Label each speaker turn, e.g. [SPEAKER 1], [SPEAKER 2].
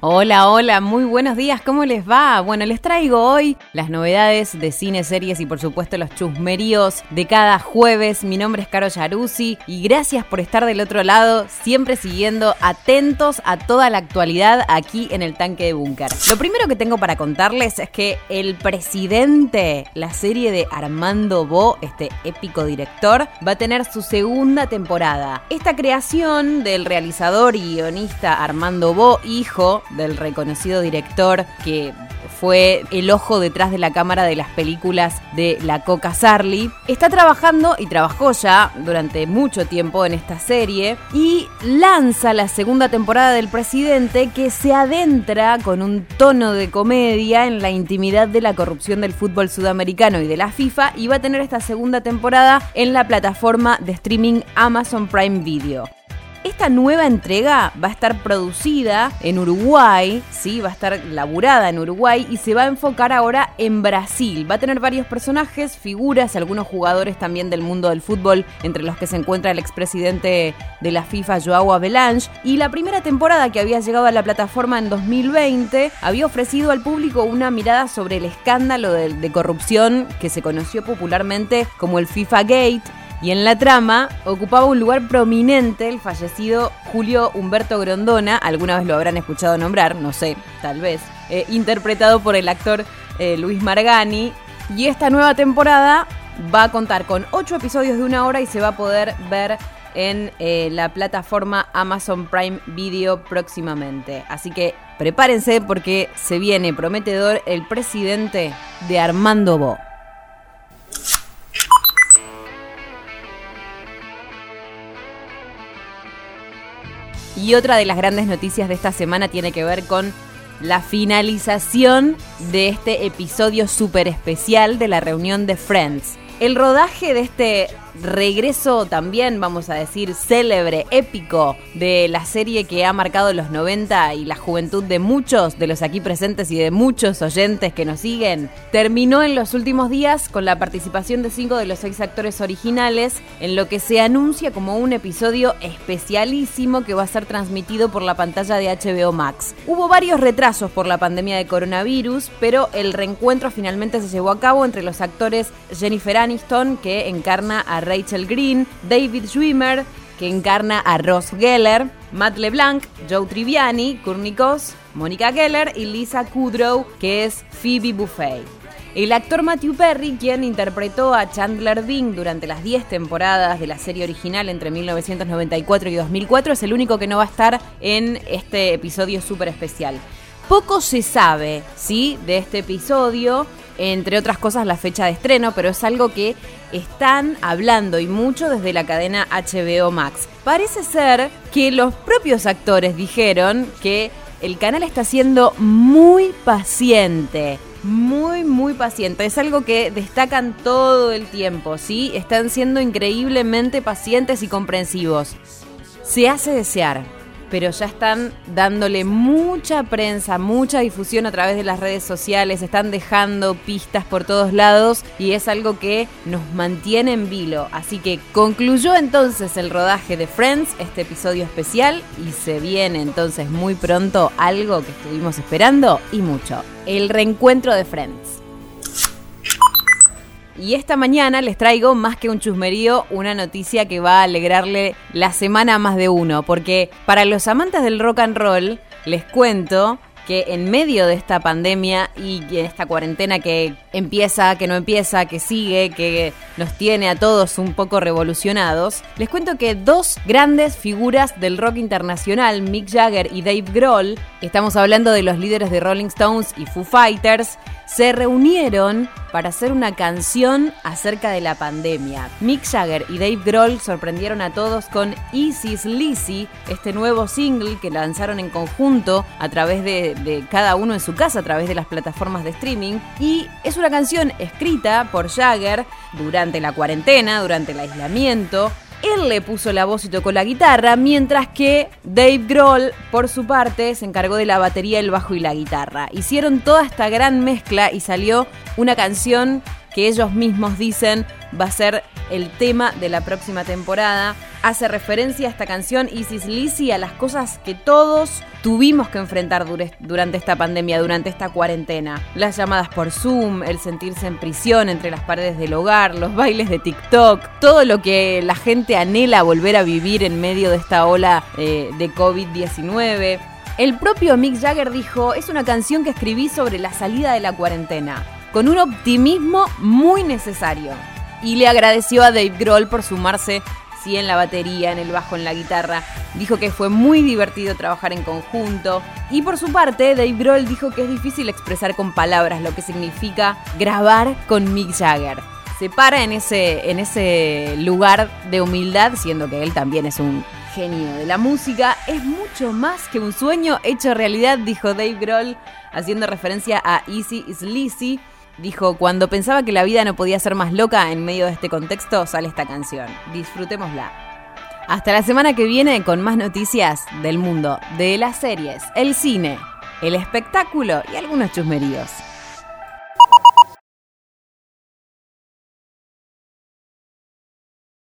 [SPEAKER 1] Hola, hola, muy buenos días, ¿cómo les va? Bueno, les traigo hoy las novedades de cine, series y por supuesto los chusmeríos de cada jueves. Mi nombre es Caro Yaruzzi y gracias por estar del otro lado, siempre siguiendo atentos a toda la actualidad aquí en el tanque de búnker. Lo primero que tengo para contarles es que El Presidente, la serie de Armando Bo, este épico director, va a tener su segunda temporada. Esta creación del realizador y guionista Armando Bo, hijo del reconocido director que fue el ojo detrás de la cámara de las películas de la Coca Sarli. Está trabajando y trabajó ya durante mucho tiempo en esta serie y lanza la segunda temporada del presidente que se adentra con un tono de comedia en la intimidad de la corrupción del fútbol sudamericano y de la FIFA y va a tener esta segunda temporada en la plataforma de streaming Amazon Prime Video. Esta nueva entrega va a estar producida en Uruguay, ¿sí? va a estar laburada en Uruguay y se va a enfocar ahora en Brasil. Va a tener varios personajes, figuras, algunos jugadores también del mundo del fútbol, entre los que se encuentra el expresidente de la FIFA, Joao Avelange. Y la primera temporada que había llegado a la plataforma en 2020 había ofrecido al público una mirada sobre el escándalo de, de corrupción que se conoció popularmente como el FIFA Gate y en la trama ocupaba un lugar prominente el fallecido Julio Humberto Grondona, alguna vez lo habrán escuchado nombrar, no sé, tal vez, eh, interpretado por el actor eh, Luis Margani. Y esta nueva temporada va a contar con ocho episodios de una hora y se va a poder ver en eh, la plataforma Amazon Prime Video próximamente. Así que prepárense porque se viene prometedor el presidente de Armando Bo. Y otra de las grandes noticias de esta semana tiene que ver con la finalización de este episodio súper especial de la reunión de Friends. El rodaje de este regreso también, vamos a decir, célebre, épico de la serie que ha marcado los 90 y la juventud de muchos de los aquí presentes y de muchos oyentes que nos siguen, terminó en los últimos días con la participación de cinco de los seis actores originales en lo que se anuncia como un episodio especialísimo que va a ser transmitido por la pantalla de HBO Max. Hubo varios retrasos por la pandemia de coronavirus, pero el reencuentro finalmente se llevó a cabo entre los actores Jennifer Aniston, que encarna a Rachel Green, David Schwimmer, que encarna a Ross Geller, Matt LeBlanc, Joe Triviani, Cos, Mónica Geller y Lisa Kudrow, que es Phoebe Buffet. El actor Matthew Perry, quien interpretó a Chandler Bing durante las 10 temporadas de la serie original entre 1994 y 2004, es el único que no va a estar en este episodio súper especial. Poco se sabe, ¿sí? De este episodio entre otras cosas la fecha de estreno, pero es algo que están hablando y mucho desde la cadena HBO Max. Parece ser que los propios actores dijeron que el canal está siendo muy paciente. Muy, muy paciente. Es algo que destacan todo el tiempo, ¿sí? Están siendo increíblemente pacientes y comprensivos. Se hace desear pero ya están dándole mucha prensa, mucha difusión a través de las redes sociales, están dejando pistas por todos lados y es algo que nos mantiene en vilo. Así que concluyó entonces el rodaje de Friends, este episodio especial, y se viene entonces muy pronto algo que estuvimos esperando y mucho, el reencuentro de Friends. Y esta mañana les traigo más que un chusmerío, una noticia que va a alegrarle la semana a más de uno, porque para los amantes del rock and roll, les cuento que en medio de esta pandemia y en esta cuarentena que empieza, que no empieza, que sigue, que nos tiene a todos un poco revolucionados, les cuento que dos grandes figuras del rock internacional, Mick Jagger y Dave Grohl, estamos hablando de los líderes de Rolling Stones y Foo Fighters, se reunieron para hacer una canción acerca de la pandemia. Mick Jagger y Dave Grohl sorprendieron a todos con Easy's Lizzy, este nuevo single que lanzaron en conjunto a través de, cada uno en su casa, a través de las plataformas de streaming. Y es una canción escrita por Jagger durante la cuarentena, durante el aislamiento, él le puso la voz y tocó la guitarra, mientras que Dave Grohl, por su parte, se encargó de la batería, el bajo y la guitarra. Hicieron toda esta gran mezcla y salió una canción que ellos mismos dicen va a ser el tema de la próxima temporada. Hace referencia a esta canción Isis Lizzy a las cosas que todos tuvimos que enfrentar durante esta pandemia, durante esta cuarentena. Las llamadas por Zoom, el sentirse en prisión entre las paredes del hogar, los bailes de TikTok, todo lo que la gente anhela volver a vivir en medio de esta ola eh, de COVID-19. El propio Mick Jagger dijo, es una canción que escribí sobre la salida de la cuarentena, con un optimismo muy necesario. Y le agradeció a Dave Grohl por sumarse sí en la batería, en el bajo, en la guitarra. Dijo que fue muy divertido trabajar en conjunto. Y por su parte, Dave Grohl dijo que es difícil expresar con palabras lo que significa grabar con Mick Jagger. Se para en ese, en ese lugar de humildad, siendo que él también es un genio de la música. Es mucho más que un sueño hecho realidad, dijo Dave Grohl, haciendo referencia a Easy is Lizzy Dijo, cuando pensaba que la vida no podía ser más loca en medio de este contexto, sale esta canción. Disfrutémosla. Hasta la semana que viene con más noticias del mundo, de las series, el cine, el espectáculo y algunos chusmeríos.